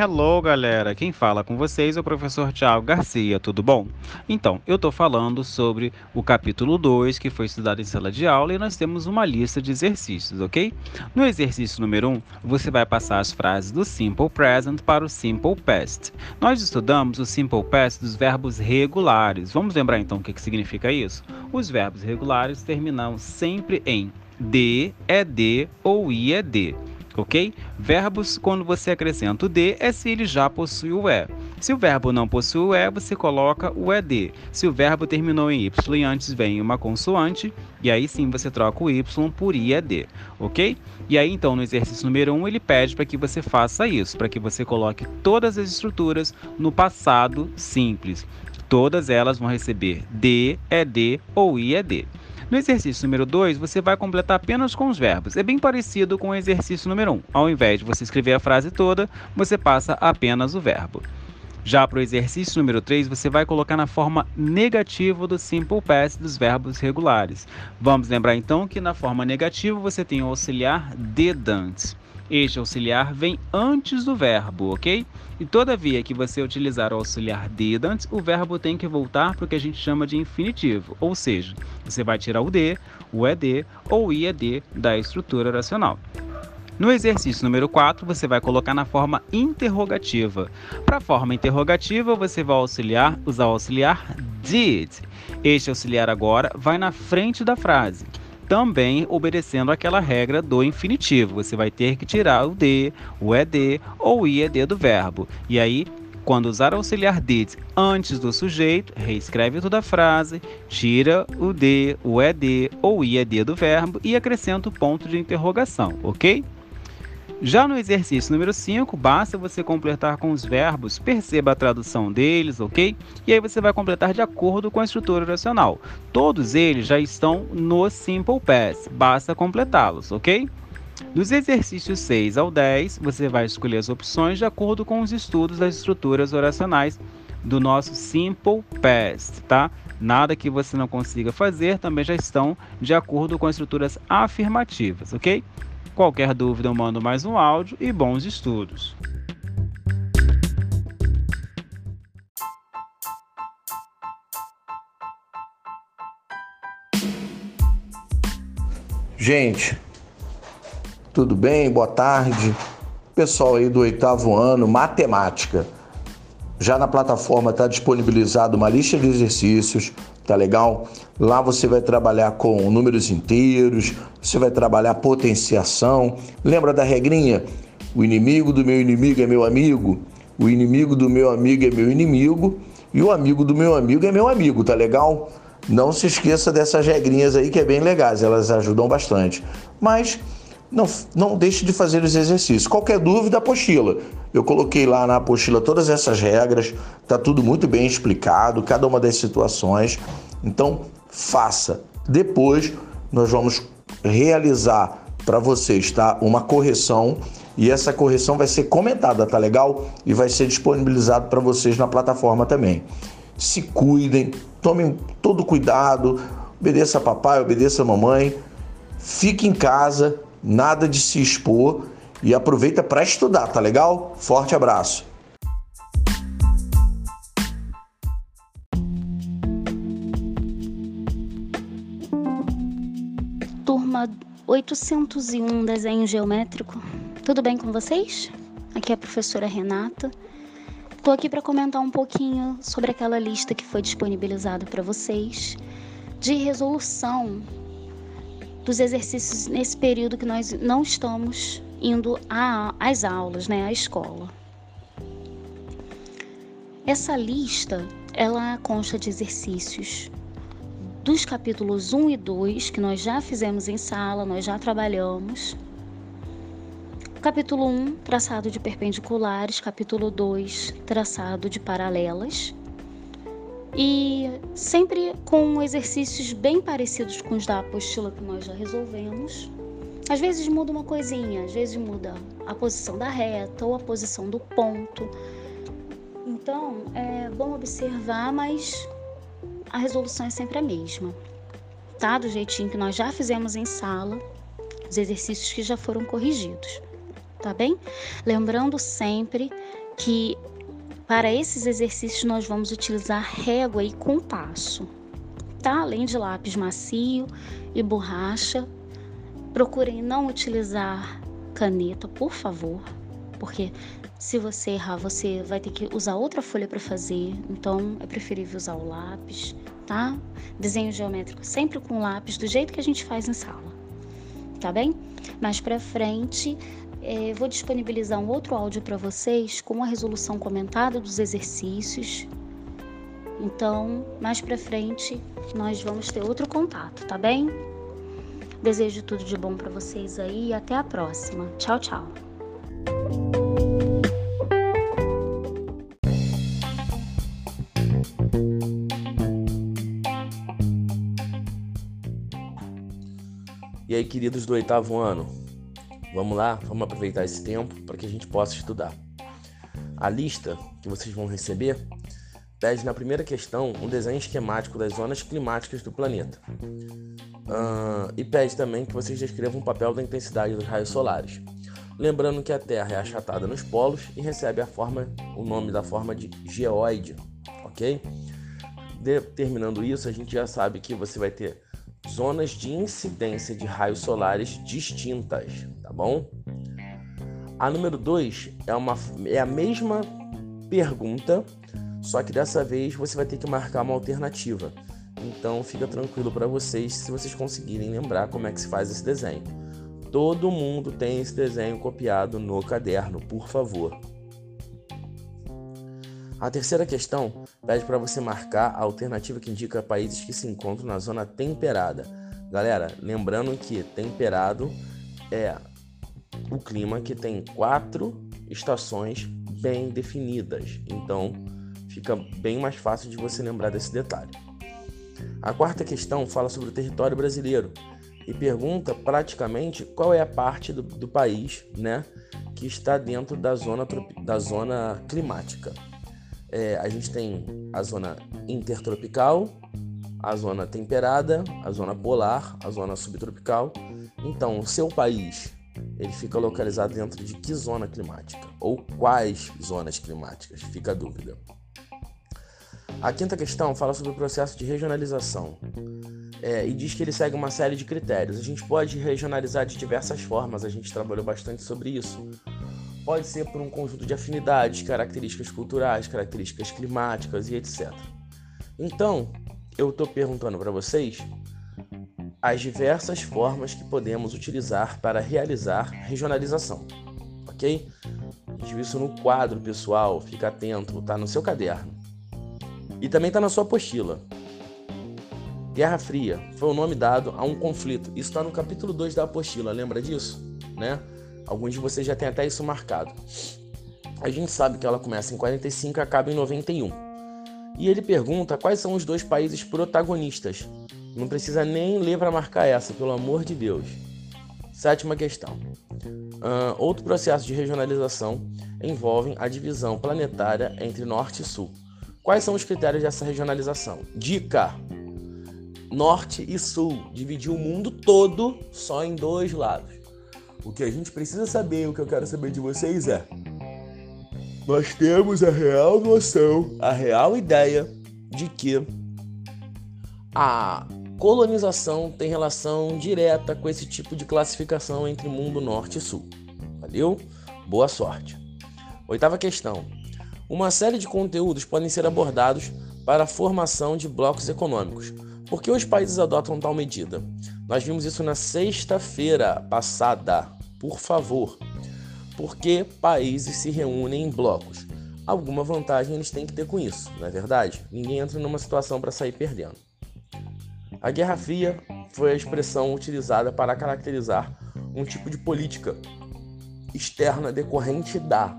Hello, galera! Quem fala com vocês é o professor Tiago Garcia, tudo bom? Então, eu estou falando sobre o capítulo 2, que foi estudado em sala de aula, e nós temos uma lista de exercícios, ok? No exercício número 1, um, você vai passar as frases do Simple Present para o Simple Past. Nós estudamos o Simple Past dos verbos regulares. Vamos lembrar então o que, que significa isso? Os verbos regulares terminam sempre em D, ED ou IED ok? Verbos, quando você acrescenta o D, é se ele já possui o E. Se o verbo não possui o E, você coloca o ED. Se o verbo terminou em Y e antes vem uma consoante, e aí sim você troca o Y por IED, ok? E aí então no exercício número 1 um, ele pede para que você faça isso, para que você coloque todas as estruturas no passado simples. Todas elas vão receber D, ED ou IED. No exercício número 2, você vai completar apenas com os verbos. É bem parecido com o exercício número 1. Um. Ao invés de você escrever a frase toda, você passa apenas o verbo. Já para o exercício número 3, você vai colocar na forma negativa do simple past dos verbos regulares. Vamos lembrar então que na forma negativa você tem o auxiliar did antes. Este auxiliar vem antes do verbo, ok? E todavia que você utilizar o auxiliar did antes, o verbo tem que voltar para o que a gente chama de infinitivo, ou seja, você vai tirar o d, o ed ou ied da estrutura oracional. No exercício número 4, você vai colocar na forma interrogativa. Para a forma interrogativa, você vai auxiliar, usar o auxiliar did. Este auxiliar agora vai na frente da frase também obedecendo aquela regra do infinitivo. Você vai ter que tirar o D, o ED ou o IED do verbo. E aí, quando usar auxiliar did antes do sujeito, reescreve toda a frase, tira o D, o ED ou IED do verbo e acrescenta o ponto de interrogação, ok? Já no exercício número 5, basta você completar com os verbos, perceba a tradução deles, ok? E aí você vai completar de acordo com a estrutura oracional. Todos eles já estão no Simple Past, basta completá-los, ok? Dos exercícios 6 ao 10, você vai escolher as opções de acordo com os estudos das estruturas oracionais do nosso Simple Past, tá? Nada que você não consiga fazer também já estão de acordo com as estruturas afirmativas, ok? Qualquer dúvida, eu mando mais um áudio e bons estudos. Gente, tudo bem? Boa tarde. Pessoal aí do oitavo ano, matemática. Já na plataforma está disponibilizado uma lista de exercícios tá legal? Lá você vai trabalhar com números inteiros, você vai trabalhar potenciação. Lembra da regrinha? O inimigo do meu inimigo é meu amigo, o inimigo do meu amigo é meu inimigo e o amigo do meu amigo é meu amigo, tá legal? Não se esqueça dessas regrinhas aí que é bem legais, elas ajudam bastante. Mas não, não deixe de fazer os exercícios. Qualquer dúvida, apostila. Eu coloquei lá na apostila todas essas regras, tá tudo muito bem explicado, cada uma das situações. Então, faça. Depois, nós vamos realizar para vocês, tá? Uma correção e essa correção vai ser comentada, tá legal? E vai ser disponibilizado para vocês na plataforma também. Se cuidem, tomem todo cuidado, obedeça a papai, obedeça a mamãe, fique em casa nada de se expor e aproveita para estudar, tá legal? Forte abraço. Turma 801 Desenho Geométrico. Tudo bem com vocês? Aqui é a professora Renata. Estou aqui para comentar um pouquinho sobre aquela lista que foi disponibilizada para vocês de resolução dos exercícios nesse período que nós não estamos indo às aulas, né, à escola. Essa lista, ela consta de exercícios dos capítulos 1 e 2, que nós já fizemos em sala, nós já trabalhamos. Capítulo 1, traçado de perpendiculares, capítulo 2, traçado de paralelas e sempre com exercícios bem parecidos com os da apostila que nós já resolvemos. Às vezes muda uma coisinha, às vezes muda a posição da reta ou a posição do ponto. Então é bom observar, mas a resolução é sempre a mesma, tá? Do jeitinho que nós já fizemos em sala, os exercícios que já foram corrigidos, tá bem? Lembrando sempre que para esses exercícios nós vamos utilizar régua e compasso, tá? Além de lápis macio e borracha. Procurem não utilizar caneta, por favor, porque se você errar, você vai ter que usar outra folha para fazer. Então, é preferível usar o lápis, tá? Desenho geométrico sempre com lápis, do jeito que a gente faz em sala, tá bem? Mais para frente, é, vou disponibilizar um outro áudio para vocês com a resolução comentada dos exercícios. Então, mais para frente, nós vamos ter outro contato, tá bem? Desejo tudo de bom para vocês aí e até a próxima. Tchau, tchau. E aí, queridos do oitavo ano, vamos lá, vamos aproveitar esse tempo para que a gente possa estudar. A lista que vocês vão receber pede na primeira questão um desenho esquemático das zonas climáticas do planeta. Uh, e pede também que vocês descrevam o papel da intensidade dos raios solares. Lembrando que a Terra é achatada nos polos e recebe a forma, o nome da forma de geoide, ok? Determinando isso, a gente já sabe que você vai ter zonas de incidência de raios solares distintas, tá bom? A número 2 é, uma, é a mesma pergunta, só que dessa vez você vai ter que marcar uma alternativa. Então fica tranquilo para vocês se vocês conseguirem lembrar como é que se faz esse desenho. Todo mundo tem esse desenho copiado no caderno, por favor. A terceira questão pede para você marcar a alternativa que indica países que se encontram na zona temperada. Galera, lembrando que temperado é o clima que tem quatro estações bem definidas. Então, fica bem mais fácil de você lembrar desse detalhe. A quarta questão fala sobre o território brasileiro e pergunta praticamente qual é a parte do, do país né, que está dentro da zona, da zona climática é, a gente tem a zona intertropical, a zona temperada, a zona polar, a zona subtropical. Então, o seu país ele fica localizado dentro de que zona climática? Ou quais zonas climáticas? Fica a dúvida. A quinta questão fala sobre o processo de regionalização é, e diz que ele segue uma série de critérios. A gente pode regionalizar de diversas formas, a gente trabalhou bastante sobre isso pode ser por um conjunto de afinidades, características culturais, características climáticas e etc. Então, eu estou perguntando para vocês as diversas formas que podemos utilizar para realizar regionalização, ok? Isso no quadro, pessoal, fica atento, tá no seu caderno. E também tá na sua apostila. Guerra Fria foi o nome dado a um conflito. Isso está no capítulo 2 da apostila, lembra disso? Né? Alguns de vocês já têm até isso marcado. A gente sabe que ela começa em 45 e acaba em 91. E ele pergunta quais são os dois países protagonistas. Não precisa nem ler para marcar essa, pelo amor de Deus. Sétima questão. Uh, outro processo de regionalização envolve a divisão planetária entre Norte e Sul. Quais são os critérios dessa regionalização? Dica: Norte e Sul. Dividir o mundo todo só em dois lados. O que a gente precisa saber, o que eu quero saber de vocês é: nós temos a real noção, a real ideia de que a colonização tem relação direta com esse tipo de classificação entre mundo norte e sul. Valeu? Boa sorte. Oitava questão. Uma série de conteúdos podem ser abordados para a formação de blocos econômicos. Por que os países adotam tal medida? Nós vimos isso na sexta-feira passada, por favor. Porque países se reúnem em blocos. Alguma vantagem eles têm que ter com isso, não é verdade? Ninguém entra numa situação para sair perdendo. A Guerra Fria foi a expressão utilizada para caracterizar um tipo de política externa decorrente da.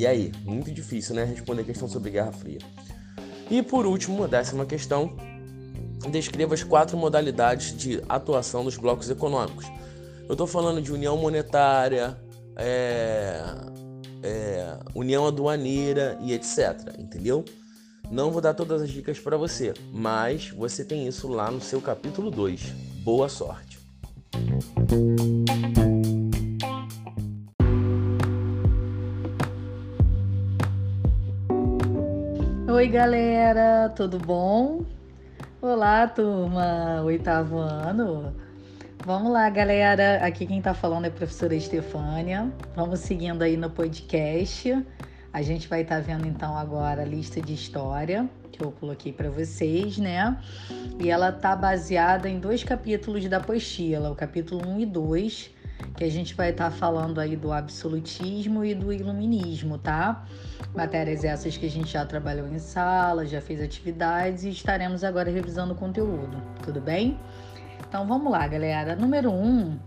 E aí, muito difícil, né? Responder a questão sobre Guerra Fria. E por último, a décima questão, descreva as quatro modalidades de atuação dos blocos econômicos. Eu estou falando de união monetária, é, é, união aduaneira e etc. Entendeu? Não vou dar todas as dicas para você, mas você tem isso lá no seu capítulo 2. Boa sorte! Oi, galera, tudo bom? Olá, turma, oitavo ano. Vamos lá, galera. Aqui quem tá falando é a professora Estefânia. Vamos seguindo aí no podcast. A gente vai estar tá vendo então agora a lista de história que eu coloquei para vocês, né? E ela tá baseada em dois capítulos da apostila, o capítulo 1 e 2, que a gente vai estar tá falando aí do absolutismo e do iluminismo, tá? Matérias essas que a gente já trabalhou em sala, já fez atividades e estaremos agora revisando o conteúdo, tudo bem? Então vamos lá, galera. Número 1, um,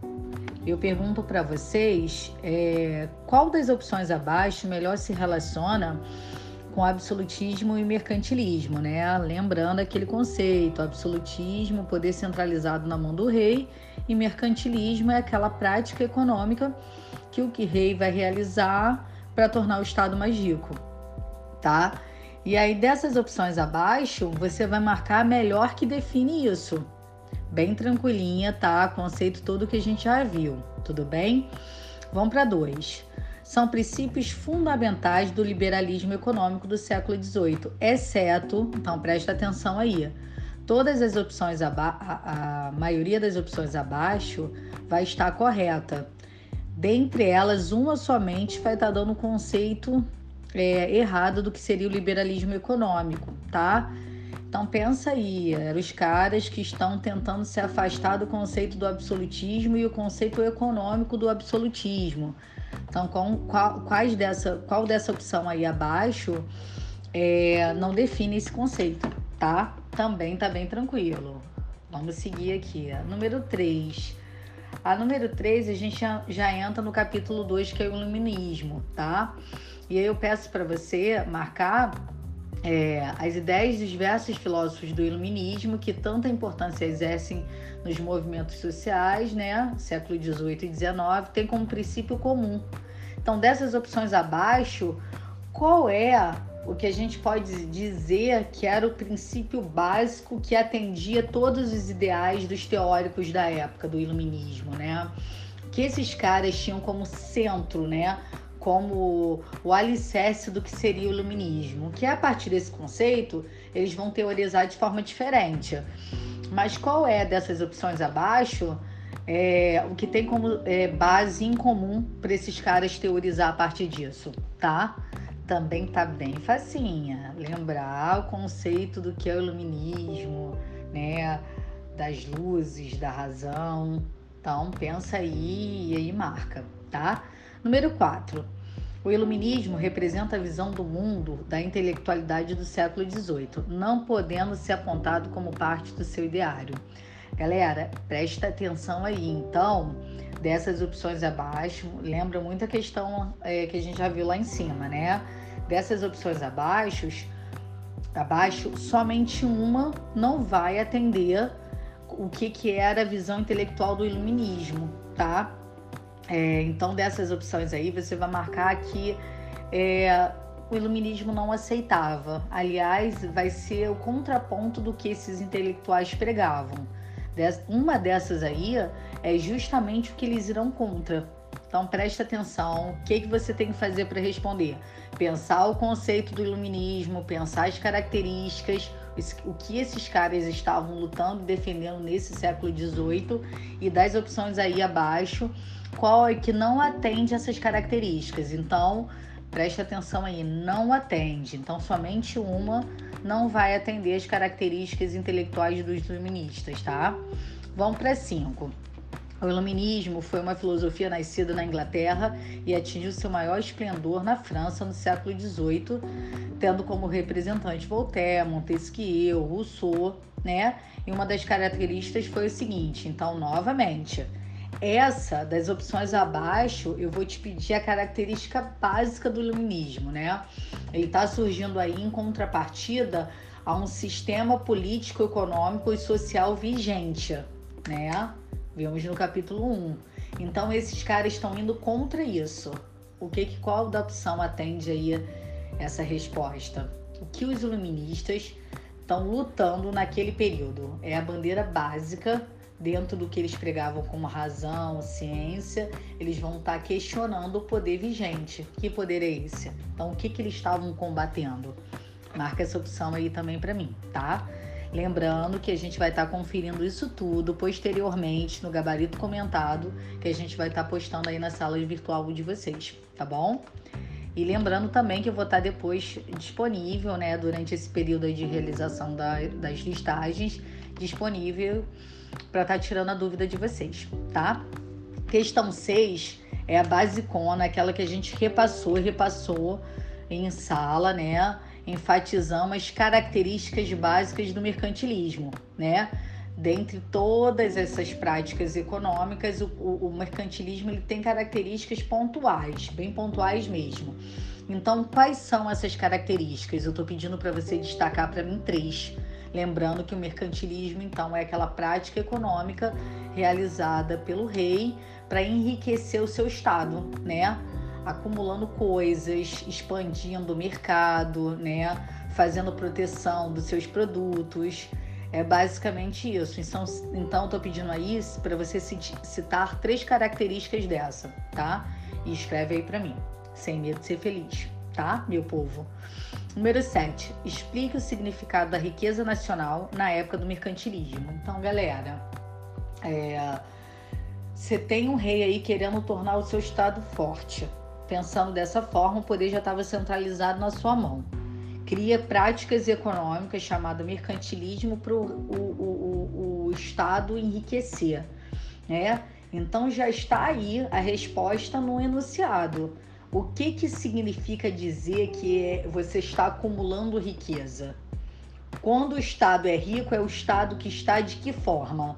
eu pergunto para vocês é, qual das opções abaixo melhor se relaciona com absolutismo e mercantilismo, né? Lembrando aquele conceito, absolutismo, poder centralizado na mão do rei, e mercantilismo é aquela prática econômica que o que rei vai realizar para tornar o Estado mais rico, tá? E aí dessas opções abaixo, você vai marcar a melhor que define isso bem tranquilinha, tá? Conceito todo que a gente já viu, tudo bem? Vamos para dois. São princípios fundamentais do liberalismo econômico do século XVIII, exceto, então presta atenção aí, todas as opções abaixo, a, a maioria das opções abaixo vai estar correta. Dentre elas, uma somente vai estar dando o conceito é, errado do que seria o liberalismo econômico, tá? Então pensa aí, eram os caras que estão tentando se afastar do conceito do absolutismo e o conceito econômico do absolutismo. Então, qual, quais dessa, qual dessa opção aí abaixo é, não define esse conceito, tá? Também tá bem tranquilo. Vamos seguir aqui. Número 3. A número 3 a gente já, já entra no capítulo 2, que é o iluminismo, tá? E aí eu peço para você marcar é, as ideias dos diversos filósofos do iluminismo que tanta importância exercem nos movimentos sociais, né, século XVIII e XIX, tem como princípio comum. Então, dessas opções abaixo, qual é o que a gente pode dizer que era o princípio básico que atendia todos os ideais dos teóricos da época do iluminismo, né? Que esses caras tinham como centro, né, como o alicerce do que seria o iluminismo, que a partir desse conceito eles vão teorizar de forma diferente. Mas qual é dessas opções abaixo é, o que tem como é, base em comum para esses caras teorizar a partir disso, tá? Também tá bem facinha. Lembrar o conceito do que é o iluminismo, né? Das luzes, da razão. Então pensa aí e aí marca, tá? Número 4. O iluminismo representa a visão do mundo da intelectualidade do século XVIII, não podendo ser apontado como parte do seu ideário. Galera, presta atenção aí. Então, dessas opções abaixo, lembra muito a questão é, que a gente já viu lá em cima, né? Dessas opções abaixo, abaixo, somente uma não vai atender o que, que era a visão intelectual do iluminismo, tá? É, então, dessas opções aí, você vai marcar que é, o iluminismo não aceitava. Aliás, vai ser o contraponto do que esses intelectuais pregavam. Uma dessas aí é justamente o que eles irão contra. Então preste atenção, o que, que você tem que fazer para responder? Pensar o conceito do iluminismo, pensar as características, o que esses caras estavam lutando e defendendo nesse século XVIII e das opções aí abaixo, qual é que não atende essas características. Então, preste atenção aí, não atende. Então, somente uma não vai atender as características intelectuais dos iluministas, tá? Vamos para cinco. O iluminismo foi uma filosofia nascida na Inglaterra e atingiu seu maior esplendor na França no século XVIII, tendo como representante Voltaire, Montesquieu, Rousseau, né? E uma das características foi o seguinte, então, novamente, essa, das opções abaixo, eu vou te pedir a característica básica do iluminismo, né? Ele está surgindo aí em contrapartida a um sistema político, econômico e social vigente, né? Vimos no capítulo 1. Então esses caras estão indo contra isso. O que, que qual da opção atende aí essa resposta? O que os iluministas estão lutando naquele período? É a bandeira básica dentro do que eles pregavam como razão, ciência, eles vão estar tá questionando o poder vigente. Que poder é esse? Então, o que, que eles estavam combatendo? Marca essa opção aí também para mim, tá? Lembrando que a gente vai estar tá conferindo isso tudo posteriormente no gabarito comentado que a gente vai estar tá postando aí na sala virtual de vocês, tá bom? E lembrando também que eu vou estar depois disponível, né, durante esse período de realização da, das listagens, disponível para estar tirando a dúvida de vocês, tá? Questão 6 é a basicona, aquela que a gente repassou repassou em sala, né? Enfatizamos as características básicas do mercantilismo, né? Dentre todas essas práticas econômicas, o, o, o mercantilismo ele tem características pontuais, bem pontuais mesmo. Então, quais são essas características? Eu estou pedindo para você destacar para mim três. Lembrando que o mercantilismo, então, é aquela prática econômica realizada pelo rei para enriquecer o seu estado, né? Acumulando coisas, expandindo o mercado, né? Fazendo proteção dos seus produtos. É basicamente isso. Então, então estou pedindo aí para você citar três características dessa, tá? E escreve aí para mim, sem medo de ser feliz, tá, meu povo? Número 7. Explique o significado da riqueza nacional na época do mercantilismo. Então, galera, é, você tem um rei aí querendo tornar o seu estado forte. Pensando dessa forma, o poder já estava centralizado na sua mão. Cria práticas econômicas chamado mercantilismo para o, o, o, o Estado enriquecer. Né? Então já está aí a resposta no enunciado. O que, que significa dizer que você está acumulando riqueza? Quando o Estado é rico, é o Estado que está de que forma?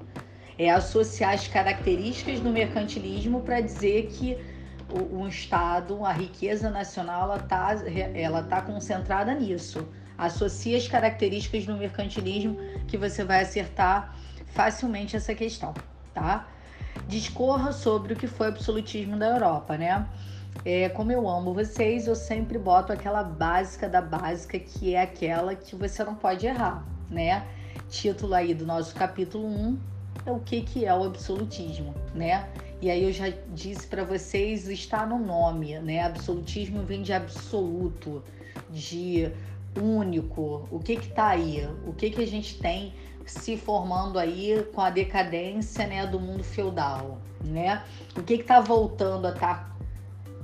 é associar as características do mercantilismo para dizer que um Estado, a riqueza nacional, ela está ela tá concentrada nisso. Associe as características do mercantilismo que você vai acertar facilmente essa questão, tá? Discorra sobre o que foi o absolutismo da Europa, né? É, como eu amo vocês, eu sempre boto aquela básica da básica, que é aquela que você não pode errar, né? Título aí do nosso capítulo 1, é o que, que é o absolutismo, né? E aí eu já disse para vocês, está no nome, né? Absolutismo vem de absoluto, de único. O que que tá aí? O que que a gente tem se formando aí com a decadência, né, do mundo feudal, né? O que que tá voltando a estar tá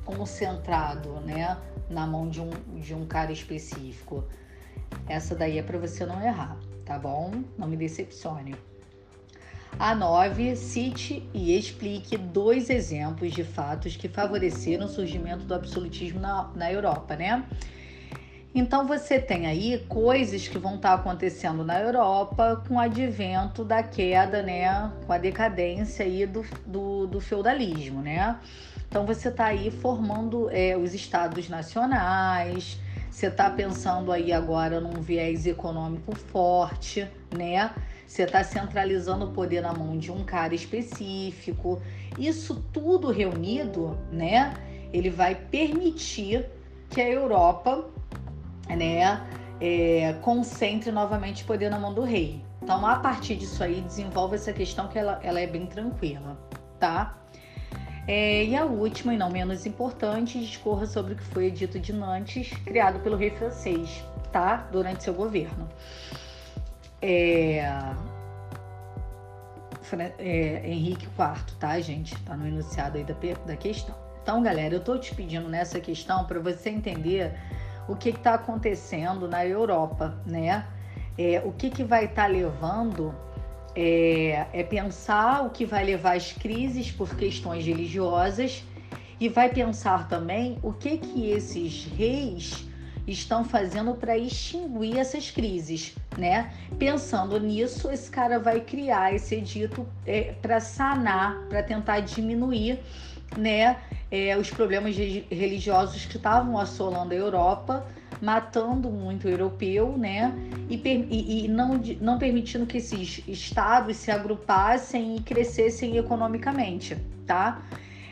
concentrado, né, na mão de um, de um cara específico? Essa daí é para você não errar, tá bom? Não me decepcione. A 9, cite e explique dois exemplos de fatos que favoreceram o surgimento do absolutismo na, na Europa, né? Então você tem aí coisas que vão estar acontecendo na Europa com o advento da queda, né? Com a decadência aí do, do, do feudalismo, né? Então você está aí formando é, os estados nacionais, você está pensando aí agora num viés econômico forte, né? Você está centralizando o poder na mão de um cara específico. Isso tudo reunido, né? Ele vai permitir que a Europa, né, é, concentre novamente o poder na mão do rei. Então, a partir disso aí, desenvolve essa questão que ela, ela é bem tranquila, tá? É, e a última, e não menos importante, discorra sobre o que foi dito de Nantes, criado pelo rei francês, tá? Durante seu governo. É, é, Henrique IV, tá, gente? Tá no enunciado aí da, da questão. Então, galera, eu tô te pedindo nessa questão para você entender o que está acontecendo na Europa, né? É, o que, que vai estar tá levando é, é, pensar o que vai levar às crises por questões religiosas e vai pensar também o que que esses reis estão fazendo para extinguir essas crises, né? Pensando nisso, esse cara vai criar esse edito é, para sanar, para tentar diminuir, né, é, os problemas religiosos que estavam assolando a Europa, matando muito europeu, né, e, e, e não, não permitindo que esses estados se agrupassem e crescessem economicamente, tá?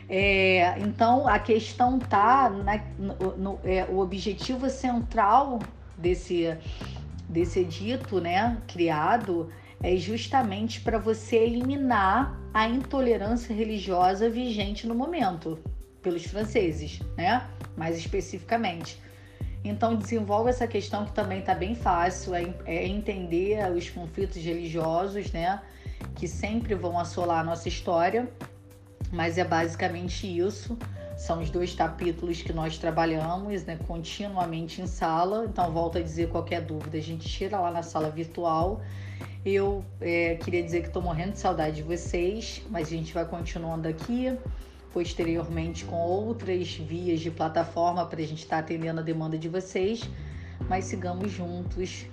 É, então a questão tá na, no, no, é, o objetivo central desse desse edito, né, criado é justamente para você eliminar a intolerância religiosa vigente no momento pelos franceses, né, mais especificamente. Então desenvolve essa questão que também está bem fácil, é, é entender os conflitos religiosos, né? Que sempre vão assolar a nossa história, mas é basicamente isso. São os dois capítulos que nós trabalhamos né, continuamente em sala. Então, volto a dizer, qualquer dúvida, a gente tira lá na sala virtual. Eu é, queria dizer que estou morrendo de saudade de vocês, mas a gente vai continuando aqui posteriormente com outras vias de plataforma para a gente estar tá atendendo a demanda de vocês, mas sigamos juntos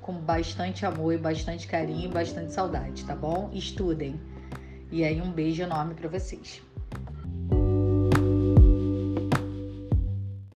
com bastante amor e bastante carinho e bastante saudade, tá bom? Estudem. E aí um beijo enorme para vocês.